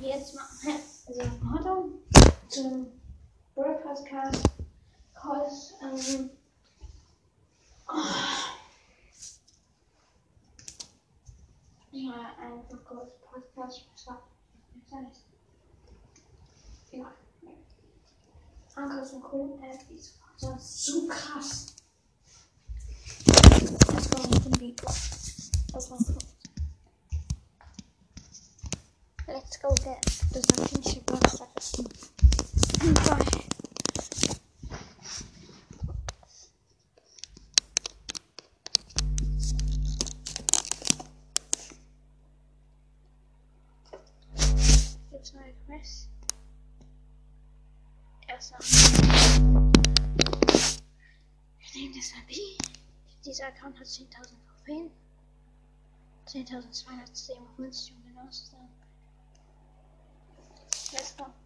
jetzt mal also Hallo zum World Podcast. Cause, ähm, oh. ja, einfach kurz Podcast. Was? Ja. Anker ein cooler App, die ist so krass. Das war ein Beat. Das war cool. Let's go get the Zakinische Boxsack. Bye. Gibt's neue Quest? Erster. Ich nehme das mal B. Dieser Account hat 10.000 Trophäen. 10.257 um genau zu sein. Let's.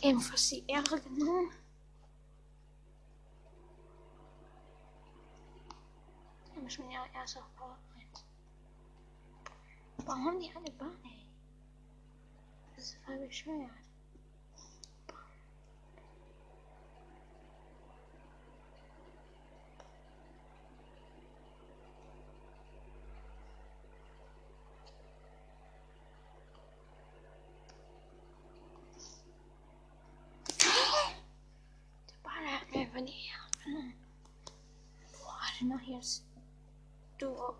Gerade ebenfalls die Ehre genommen. Da müssen wir ja erst auf Power 1. Warum haben die alle Barney? Das ist voll bescheuert. Der Baller hat mir einfach die Ehre genommen. Ich jetzt Duo.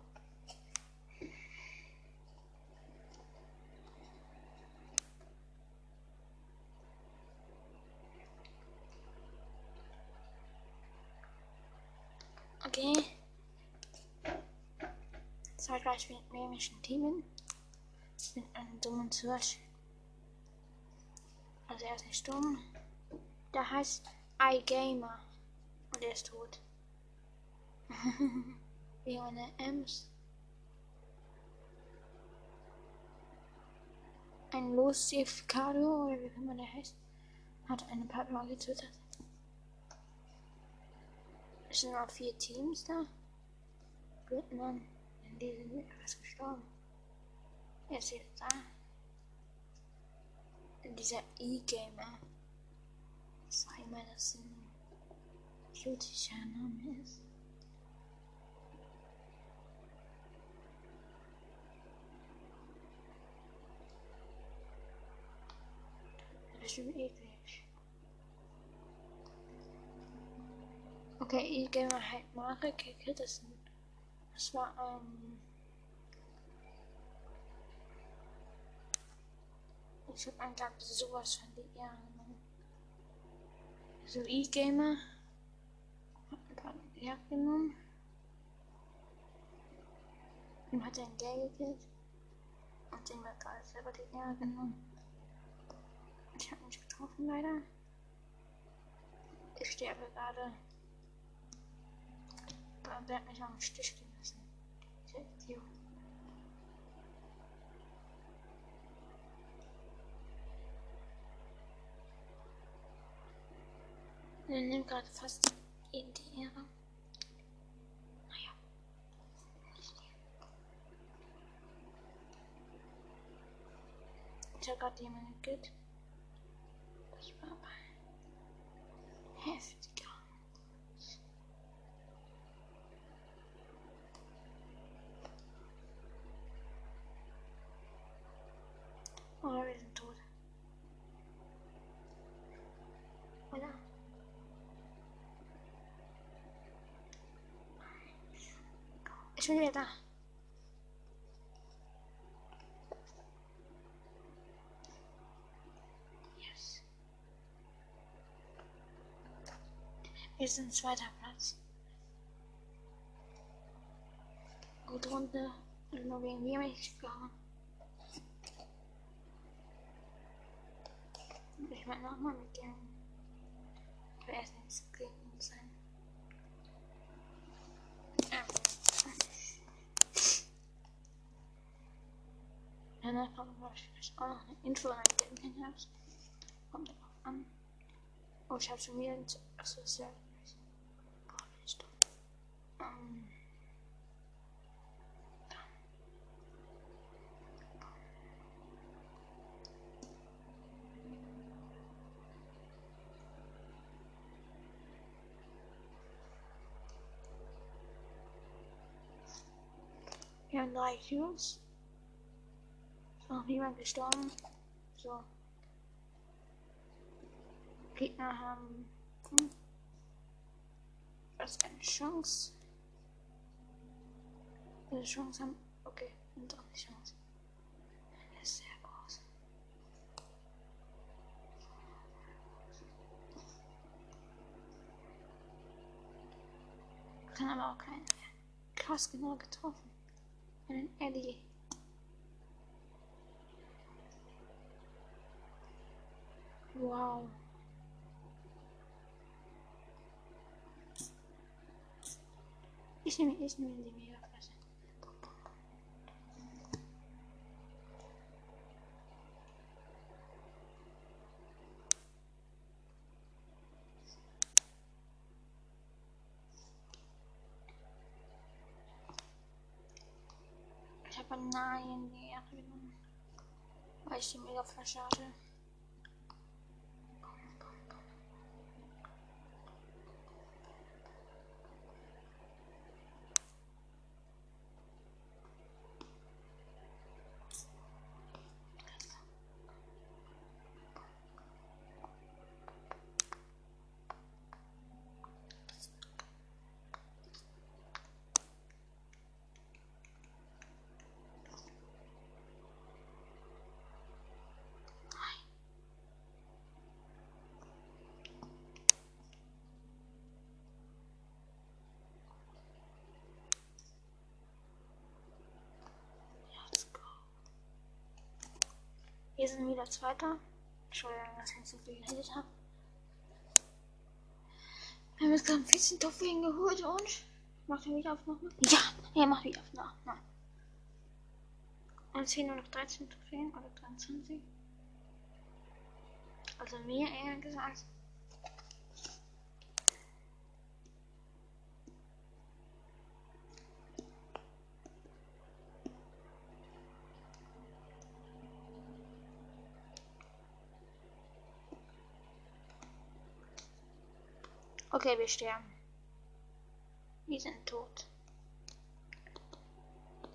Okay. Zeitgleich mit nämlichen Teamen. Mit einem dummen Search. Also er ist nicht dumm. Der heißt iGamer. Und er ist tot. Wie eine Ems. Ein Lucificado, oder wie immer der heißt, hat eine Partner getötet. Es sind noch vier Teams da. Gut, Mann. Die sind fast gestorben. Er ist jetzt da. Dieser E-Gamer. Sag mal, dass ein jutischer Name ist. Das ist schon eklig. Okay, E-Gamer halt Marek gekillt. Das, das war ein. Ich hab einen glaube sowas von die Ehre genommen. So E-Gamer hat ein paar Jagd genommen. Und hat ein Geld gekillt. Und den wird gerade selber die Ehre genommen. Ich habe mich getroffen leider. Ich sterbe gerade. Aber er hat mich im Stich gelassen. Dieser Idiot. Er nimmt gerade fast in die Ehre. Naja. Ich habe gerade jemanden gekillt. Das war aber heftiger. Oh, wir sind tot. Oder? Ich bin wieder da. Yes. Wir sind zweiter Platz. Gute Runde. Nur wegen mir bin ich gegangen. Ich meine nochmal mit dem. Ich will erst nicht gegen uns sein. Ja. Danach kommt vielleicht auch noch eine Info rein, den Herbst. Kommt darauf an. Oh, ich habe schon wieder ein. Achso, ist ja. Boah, bin ich dumm. Um, Wir haben drei Cubes. Ist noch niemand gestorben. So. Gegner haben hm, fast eine Chance. Diese Chance haben. Okay, und auch die Chance. Das ist sehr groß. Kann aber auch keiner mehr. Krass genau getroffen. Einen Eddie. Wow. Ich nehme, ich nehme die Megaflasche. Ich habe Nein die genommen. Weil ich die Megaflasche hatte. Wir sind wieder Zweiter. Entschuldigung, dass ich so viel geredet habe. Wir haben jetzt gerade 14 Trophäen geholt und macht er wieder auf noch mal? Ja, er macht wieder auf noch mal. Und es fehlen nur noch 13 Trophäen oder 23. Also mir eher gesagt. Okay, wir sterben. Wir sind tot.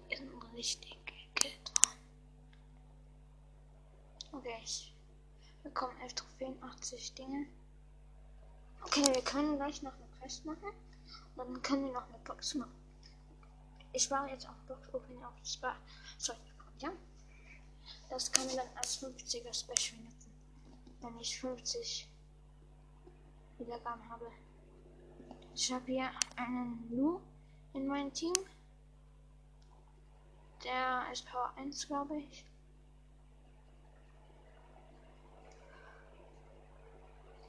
Wir sind richtig gekillt worden. Okay, ich bekomme 11 Trophäen, 80 Dinge. Okay, wir können gleich noch eine Quest machen. Und dann können wir noch eine Box machen. Ich spare jetzt auf Box Opening auf Spar. Sorry, ja? Das kann ich dann als 50er Special nutzen. Wenn ich 50 Wiedergaben habe. Ich habe hier einen Lu in meinem Team. Der ist Power 1, glaube ich.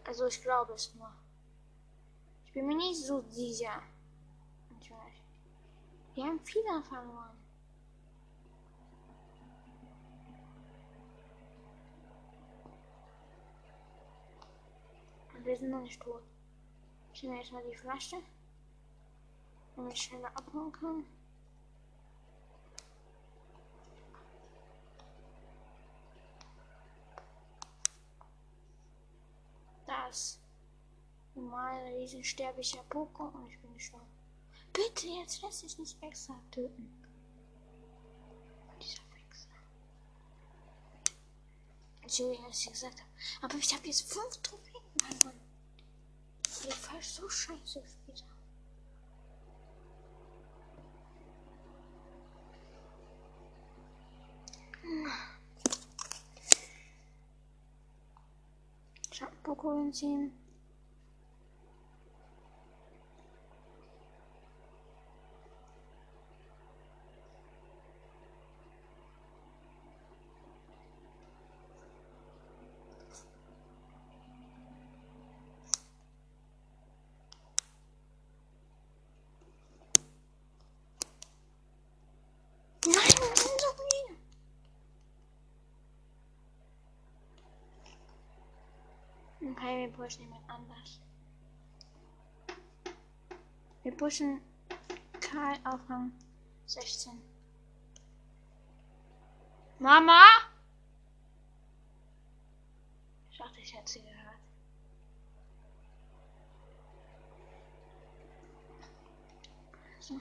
Also ich glaube es nur. Ich bin mir nicht so sicher. Natürlich. Wir haben viele verloren. Und wir sind noch nicht tot. Ich nehme erstmal die Flasche, damit ich schneller abhauen kann. Das normale riesensterblicher Poker und ich bin gestorben. Bitte, jetzt lässt sich nicht extra töten. Dieser Wichser. Entschuldigung, dass ich gesagt habe. Aber ich habe jetzt fünf Trophäen, mein Mann. Ich falsch so scheiße gespielt habe. Ich habe ein Pokémon-Team. Okay, wir pushen jemand anders. Wir pushen Karl auf Rang 16. Mama! Ich dachte, ich hätte sie gehört. So.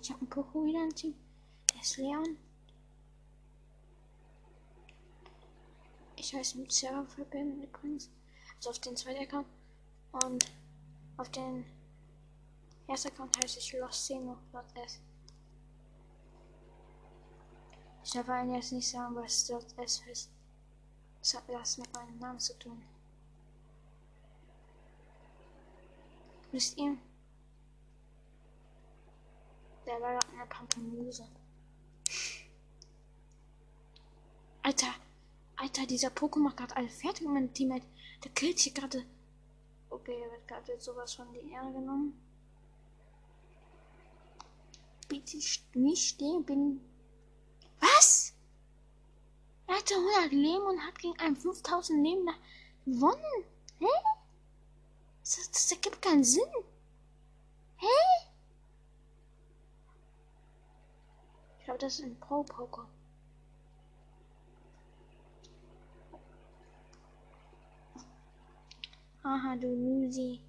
Ich habe einen Poco wieder im. Der ist Leon. Ich heiße mit Server verbinden übrigens. Also auf den zweiten Account. Und auf den ersten Account heiße ich Lost Seno, Lost S. Ich darf Ihnen jetzt nicht sagen, was dort S ist. Das hat was mit meinem Namen zu tun. Wisst ihr? Der war eine Pampelmuse. Alter, Alter, dieser Pokémon gerade alle fertig mein Teammate, der killt hier gerade. Okay, er wird gerade sowas von die Ehre genommen. Bitte nicht stehen, bin. Was? Er hatte 100 Leben und hat gegen einen 5000 Leben gewonnen. Hä? Das, das ergibt keinen Sinn. Hä? Ich glaube, das ist ein Pro-Poker. Haha, du Lusi.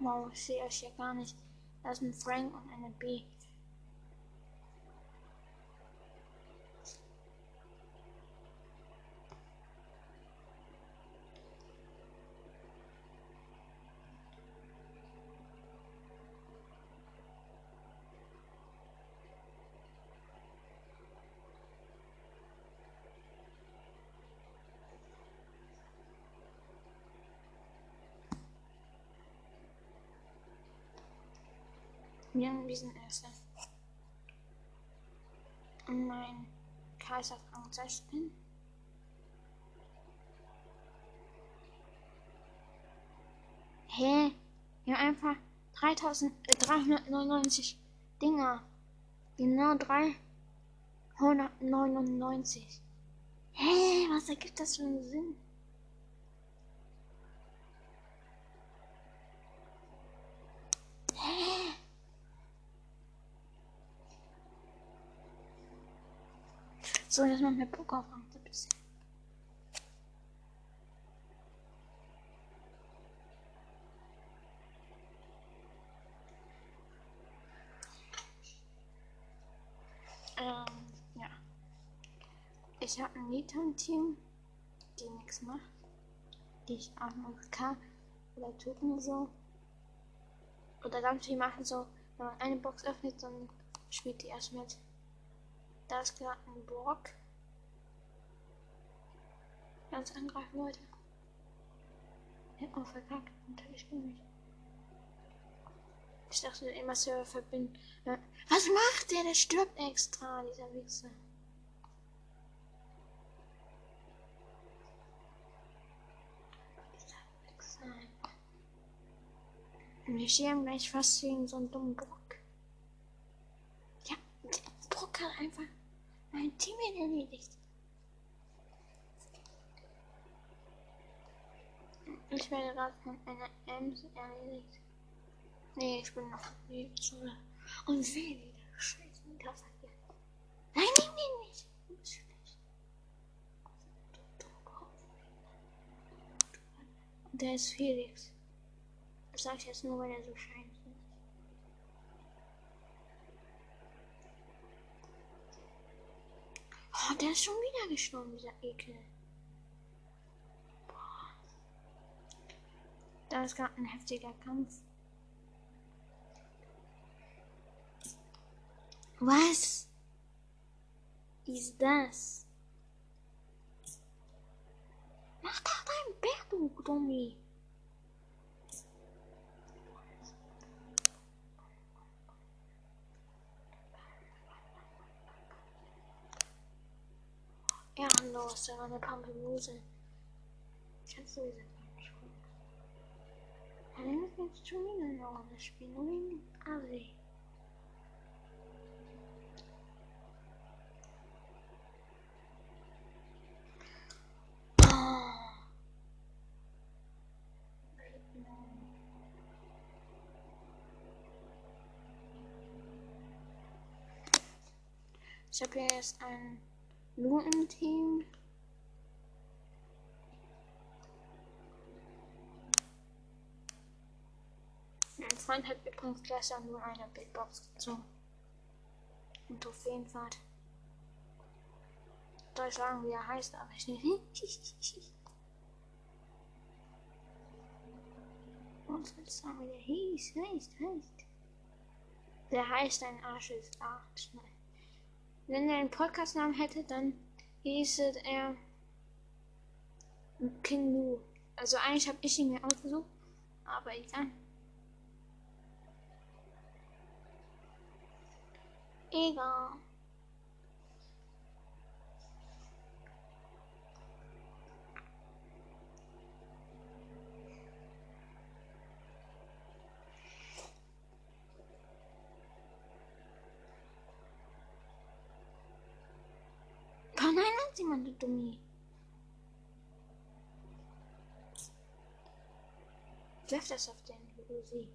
Wow, ich sehe euch hier gar nicht. Da ist ein Frank und eine B. Wir haben diesen ersten. Mein Kaiser Rang 16. Hä? Wir haben einfach 3399 Dinger. Genau 399. Hä? Was ergibt das für einen Sinn? Hä? So, jetzt machen wir Poker auf Rang 17. Ähm, ja. Ich habe ein Nitan-Team, die nichts macht. Die ich auch nur K oder Token so. Oder ganz viel machen so, wenn man eine Box öffnet, dann spielt die erst mit. Da ist gerade ein Brock. Ganz angreifen, Leute. Er hat verkackt. Natürlich nicht. Ich dachte immer Server verbinden. Was macht der? Der stirbt extra, dieser Wichser. Wir sterben gleich fast wegen so einem dummen Brock. Hat einfach mein Team erledigt. Ich werde gerade von einer Ems erledigt. Nee, ich bin noch nie zu. Und sehe wieder Scheiße, das hat ja. Nein, nein, nein, nicht. Und der ist Felix. Das sag ich jetzt nur, weil er so scheiße ist. Oh, der ist schon wieder gestorben, dieser Ekel. Boah. Da ist gerade ein heftiger Kampf. Was ist das? Mach doch dein Bett, du. Fernlos eine Pampelmuse. Kannst du diese Hallo, jetzt schon wieder eine Runde spielen, nur in Asien. Ich habe hier jetzt ein Lu im Team. Mein Freund hat übrigens gestern nur eine Big Box gezogen. Und Trophäenfahrt. Soll ich sagen, wie er heißt, aber ich nicht. Was soll ich sagen, wie der hieß? Heißt, heißt. Der heißt ein Arsch ist Arsch. Wenn er einen Podcast-Namen hätte, dann hieße er King Lu. Also eigentlich habe ich ihn mir ausgesucht, aber egal. Egal. Oh nein, hat jemand, du Dummi. Wirf das auf den Lucy.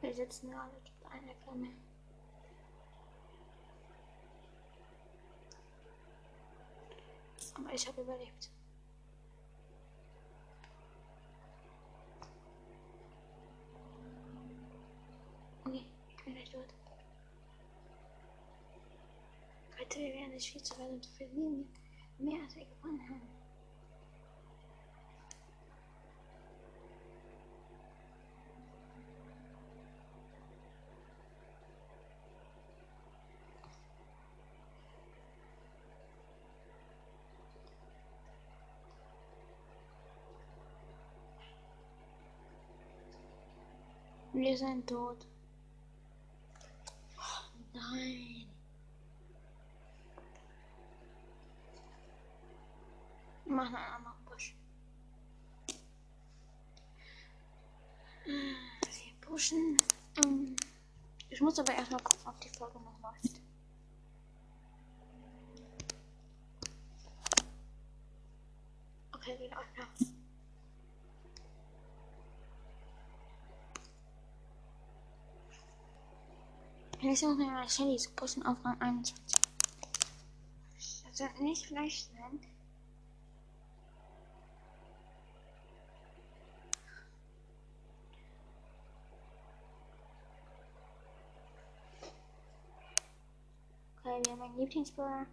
Wir sitzen gerade unter einer Flamme. Aber ich habe überlebt. Okay, ich bin gleich tot. Leute, wir werden nicht viel zu weit und verlieren. Mehr als wir gewonnen haben. Wir sind tot. Oh, nein. Machen einen anderen Push. Wir pushen. Ähm, Ich muss aber erstmal gucken, ob die Folge noch läuft. Okay, die läuft noch. Jetzt muss man mal Shelly zu pushen auf Rang 21. Das wird nicht leicht sein. Okay, wir haben einen Lieblingsbrawler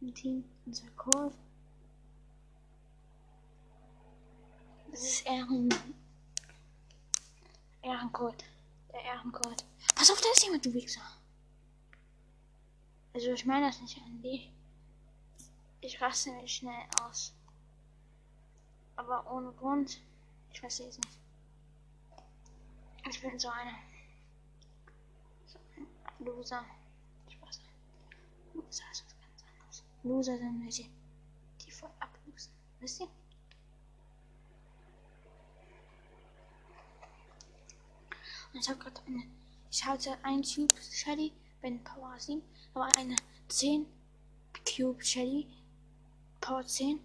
im Team, unser Cold. Das ist Ehren. Ehrencode. Der Ehrencode. Pass auf, da ist jemand, du Wichser. Also ich meine das nicht an dich. Ich raste mich schnell aus. Aber ohne Grund. Ich verstehe es nicht. Ich bin so einer. So ein Loser. Loser ist was ganz anderes. Loser sind welche, die voll ablosen. Wisst ihr? Und ich habe gerade eine. Ich hatte ein Cube Shelly, Ben Power 7, aber eine 10 Cube Shelly, Power 10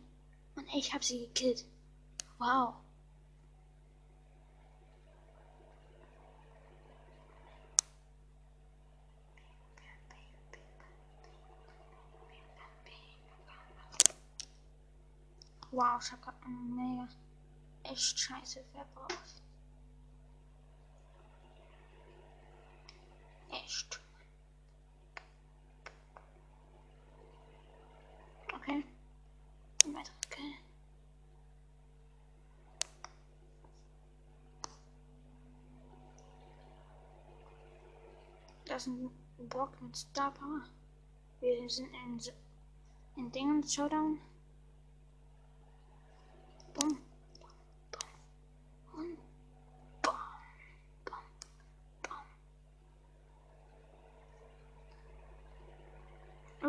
und ich habe sie gekillt. Wow. Wow, ich habe gerade mega echt scheiße verbraucht. Echt. Okay. Ein weiterer Kill. Das ist ein Brock mit Star Power. Wir sind in, in Dingen Showdown.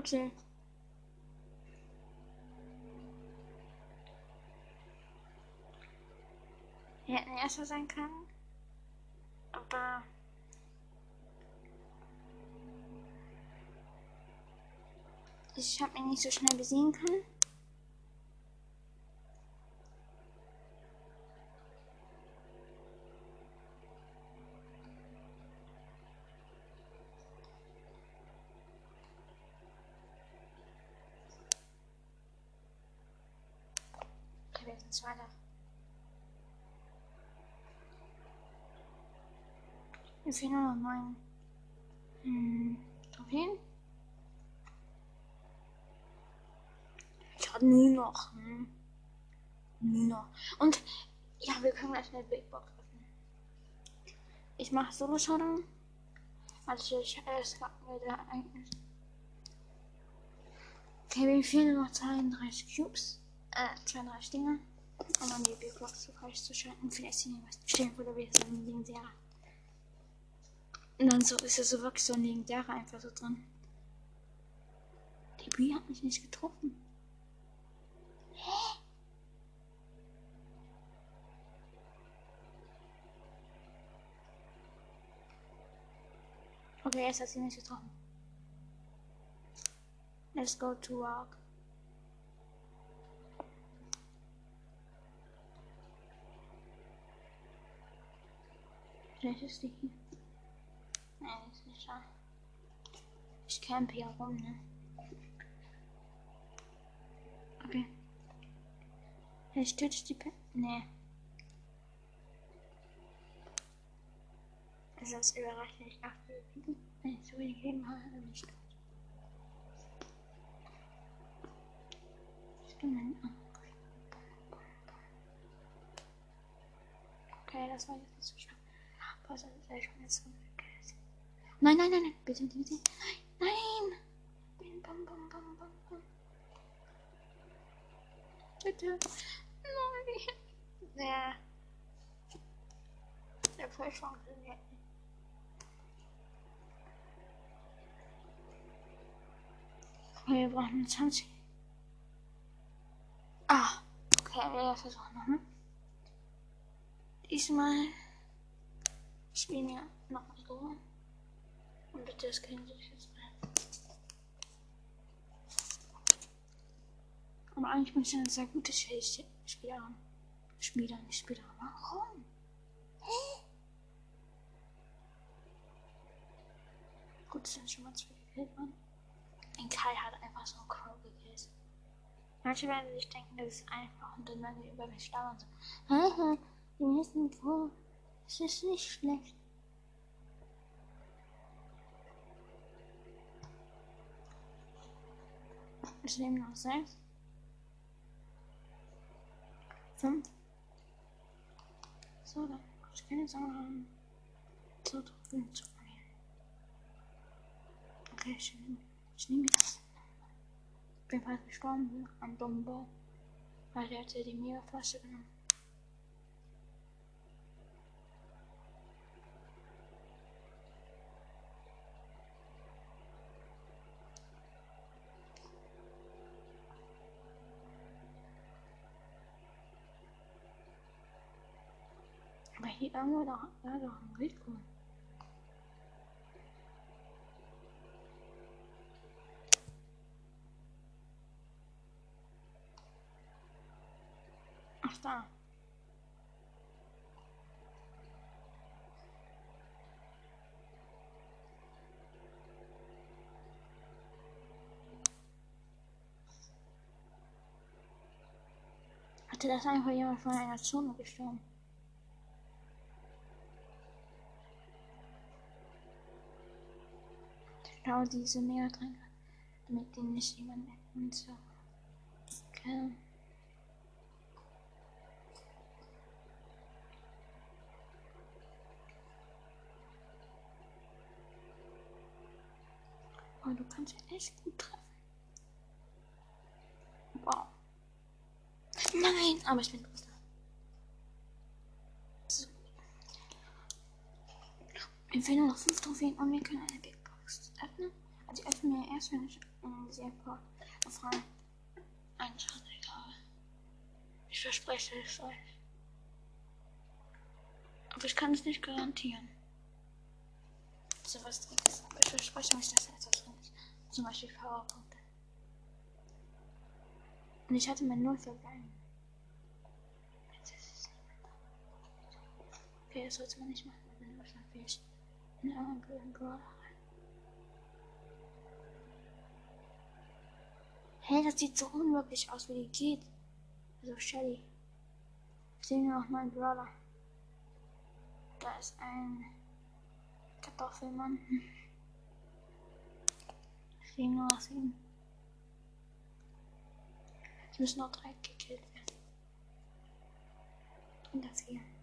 Okay. Wir hätten erster sein können. Aber. Ich habe ihn nicht so schnell besiegen können. Okay, wir sind Zweiter. Mir fehlen nur noch neun. Hm, Trophäen? Ich habe nur noch. Hm. Nur noch. Und ja, wir können gleich eine Big Box öffnen. Ich mache Solo Showdown. Also ich es gab mir da eigentlich. Okay, mir fehlen nur noch 32 Cubes. Äh, 32 Dinger. Um an die Big Box zu freizuschalten. Vielleicht sind die was stehen, wo wir ein Ding sehr. Und dann so ist es so wirklich so ein legendärer einfach so drin. Die Bee hat mich nicht getroffen. Hä? Okay, jetzt hat sie mich getroffen. Let's go to walk. Vielleicht ist die hier. Nein, ist nicht da. Ich campe hier rum, ne? Okay. Vielleicht töte ich die Pe Nee. Sonst überrascht mich acht Wenn ich so wenig Leben habe, dann bin ich tot. Stimmt. Okay, das war jetzt nicht so schlimm. Was ist das schon jetzt so Nein, nein, nein, nein, bitte, bitte. Nein. Bitte. Nein. Ja. Der voll funktioniert nicht. Wir brauchen 20. Ah, okay, wir versuchen nochmal. Diesmal spielen wir noch so. Und bitte, das können Sie jetzt mal. Aber eigentlich bin ich ein sehr gutes Spieler. Spieler, nicht Spieler. Warum? Hä? Gut, es sind schon mal zwei gekillt worden. Ein Kai hat einfach so einen Crow gekillt. Manche werden sich denken, das ist einfach und dann werden sie über mich und so. Haha, wir wissen wo. Es ist nicht schlecht. Es leben noch sechs. Fünf. So, dann muss ich keine Sorge haben. So, Trophäen zu verlieren. Okay, ich nehme, ich nehme das. Ich bin fast gestorben an Bombo. Weil der hat ja die Mega-Flasche genommen. Doch ein Wildkuh. Ach da. Hatte das einfach jemand von einer Zone gestorben? Schau diese Meer drin, damit die nicht jemand so. Okay. Oh, du kannst ja echt gut treffen. Wow. Nein, aber ich bin Dritter. So. Mir fehlen noch fünf Trophäen und wir können eine Big. Also die öffnen wir erst, wenn ich in sehr paar Fragen eintragen habe. Ich verspreche es euch. Aber ich kann es nicht garantieren. So was drin ist. Aber ich verspreche euch, dass da etwas drin ist. Zum Beispiel Powerpunkte. Und ich hatte mein Null verbleiben. Jetzt ist es nicht mehr da. Okay, das sollte man nicht machen, wenn man wahrscheinlich in einen anderen Brawler Hey, das sieht so unmöglich aus, wie die geht. Also Shelly. Sehen wir noch mal einen Brawler. Da ist ein Kartoffelmann. Ich sehe nur aus ihm. Es müssen noch drei gekillt werden. Oder vier. Okay,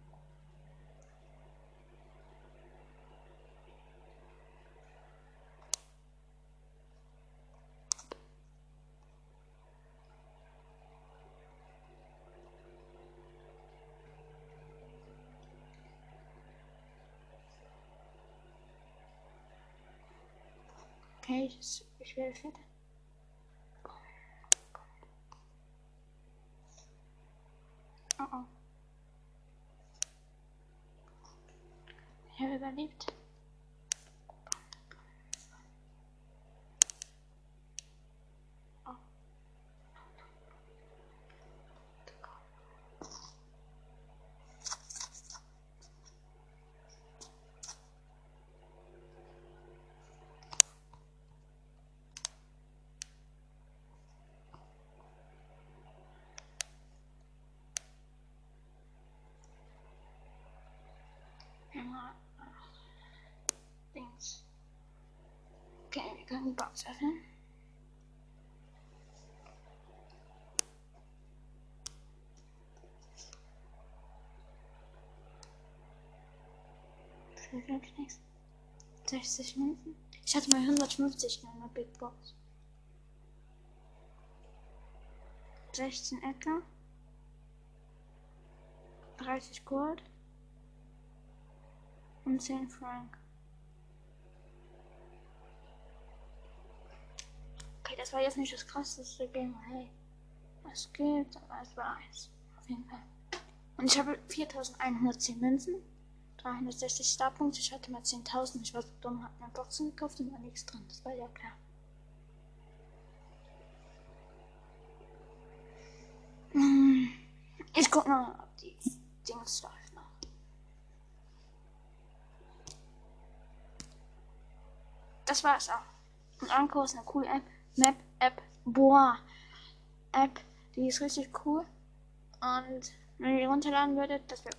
ich, ich werde fit. Oh oh. Ich habe überlebt. Oh. Einmal äh, Dings. Können die Box. Fehlt wirklich nichts. 60 Münzen. Ich hatte mal 150 in einer Big Box. 16 Äcker. 30 Gold und 10 Frank. Okay, das war jetzt nicht das krasseste Game. Hey, es geht, aber es war eins. Auf jeden Fall. Und ich habe 4110 Münzen, 360 Starpunkte. Ich hatte mal 10.000. Ich war so dumm, hab mir Boxen gekauft und war nichts drin. Das war ja klar. Hm, Ich guck mal, ob die Dings läuft noch. Das war's auch. Und Anko ist eine coole App. Map App. Boah. App. Die ist richtig cool. Und wenn ihr die runterladen würdet, das wäre